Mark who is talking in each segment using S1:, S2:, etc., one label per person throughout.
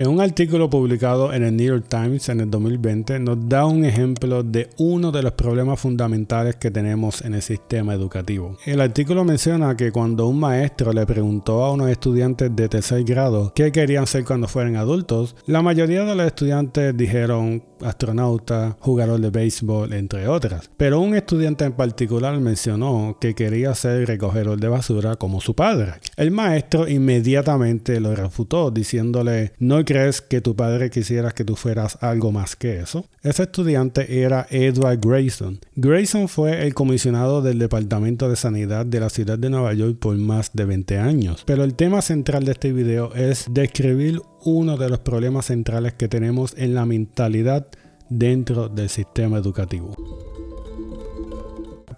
S1: En un artículo publicado en el New York Times en el 2020 nos da un ejemplo de uno de los problemas fundamentales que tenemos en el sistema educativo. El artículo menciona que cuando un maestro le preguntó a unos estudiantes de tercer grado qué querían ser cuando fueran adultos, la mayoría de los estudiantes dijeron astronauta, jugador de béisbol, entre otras. Pero un estudiante en particular mencionó que quería ser recogedor de basura como su padre. El maestro inmediatamente lo refutó diciéndole no crees que tu padre quisiera que tú fueras algo más que eso? Ese estudiante era Edward Grayson. Grayson fue el comisionado del Departamento de Sanidad de la ciudad de Nueva York por más de 20 años. Pero el tema central de este video es describir uno de los problemas centrales que tenemos en la mentalidad dentro del sistema educativo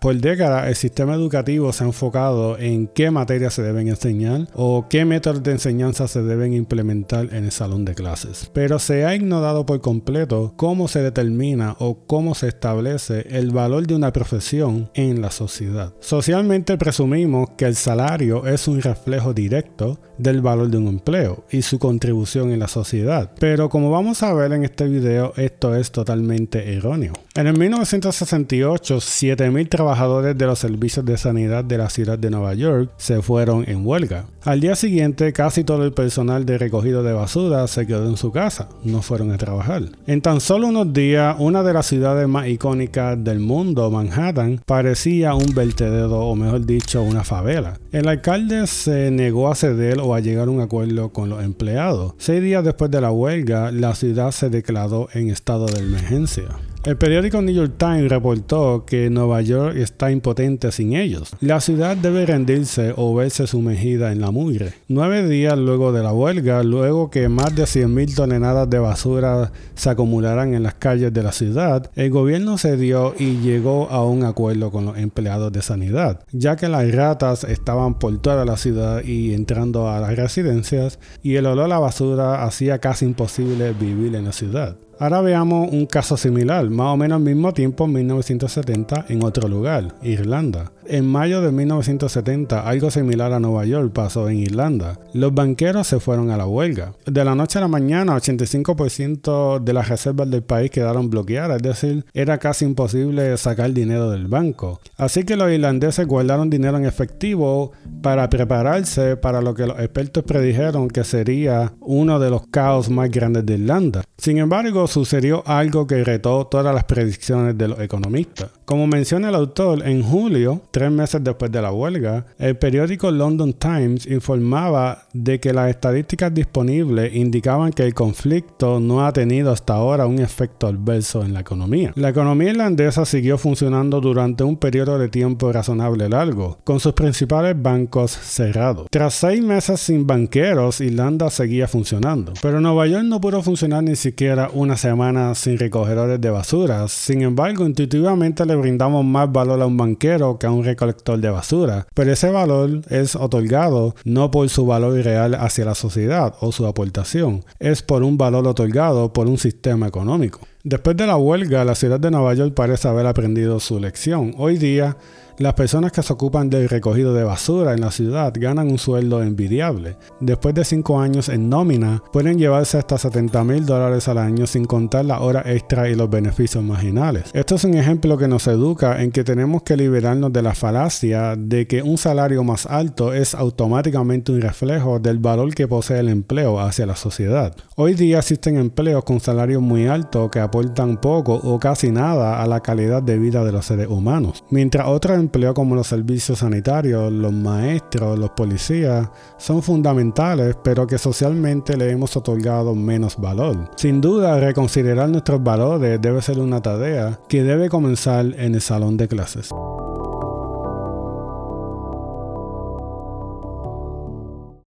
S1: por décadas el sistema educativo se ha enfocado en qué materias se deben enseñar o qué métodos de enseñanza se deben implementar en el salón de clases. Pero se ha ignorado por completo cómo se determina o cómo se establece el valor de una profesión en la sociedad. Socialmente presumimos que el salario es un reflejo directo del valor de un empleo y su contribución en la sociedad. Pero como vamos a ver en este video, esto es totalmente erróneo. En el 1968, 7.000 trabajadores de los servicios de sanidad de la ciudad de Nueva York se fueron en huelga. Al día siguiente, casi todo el personal de recogido de basura se quedó en su casa, no fueron a trabajar. En tan solo unos días, una de las ciudades más icónicas del mundo, Manhattan, parecía un vertedero o mejor dicho, una favela. El alcalde se negó a ceder o a llegar a un acuerdo con los empleados. Seis días después de la huelga, la ciudad se declaró en estado de emergencia. El periódico New York Times reportó que Nueva York está impotente sin ellos. La ciudad debe rendirse o verse sumergida en la mugre. Nueve días luego de la huelga, luego que más de 100.000 toneladas de basura se acumularan en las calles de la ciudad, el gobierno cedió y llegó a un acuerdo con los empleados de sanidad, ya que las ratas estaban por toda la ciudad y entrando a las residencias y el olor a la basura hacía casi imposible vivir en la ciudad. Ahora veamos un caso similar, más o menos al mismo tiempo en 1970 en otro lugar, Irlanda. En mayo de 1970, algo similar a Nueva York pasó en Irlanda. Los banqueros se fueron a la huelga. De la noche a la mañana, 85% de las reservas del país quedaron bloqueadas, es decir, era casi imposible sacar dinero del banco. Así que los irlandeses guardaron dinero en efectivo para prepararse para lo que los expertos predijeron que sería uno de los caos más grandes de Irlanda. Sin embargo, sucedió algo que retó todas las predicciones de los economistas. Como menciona el autor, en julio, tres meses después de la huelga, el periódico London Times informaba de que las estadísticas disponibles indicaban que el conflicto no ha tenido hasta ahora un efecto adverso en la economía. La economía irlandesa siguió funcionando durante un periodo de tiempo razonable largo, con sus principales bancos cerrados. Tras seis meses sin banqueros, Irlanda seguía funcionando, pero Nueva York no pudo funcionar ni siquiera una semana sin recogedores de basura. Sin embargo, intuitivamente le brindamos más valor a un banquero que a un recolector de basura, pero ese valor es otorgado no por su valor real hacia la sociedad o su aportación, es por un valor otorgado por un sistema económico. Después de la huelga, la ciudad de Nueva York parece haber aprendido su lección. Hoy día, las personas que se ocupan del recogido de basura en la ciudad ganan un sueldo envidiable. Después de 5 años en nómina, pueden llevarse hasta 70 mil dólares al año sin contar la hora extra y los beneficios marginales. Esto es un ejemplo que nos educa en que tenemos que liberarnos de la falacia de que un salario más alto es automáticamente un reflejo del valor que posee el empleo hacia la sociedad. Hoy día existen empleos con salarios muy altos que aportan poco o casi nada a la calidad de vida de los seres humanos, mientras otros empleos como los servicios sanitarios, los maestros, los policías son fundamentales, pero que socialmente le hemos otorgado menos valor. Sin duda, reconsiderar nuestros valores debe ser una tarea que debe comenzar en el salón de clases.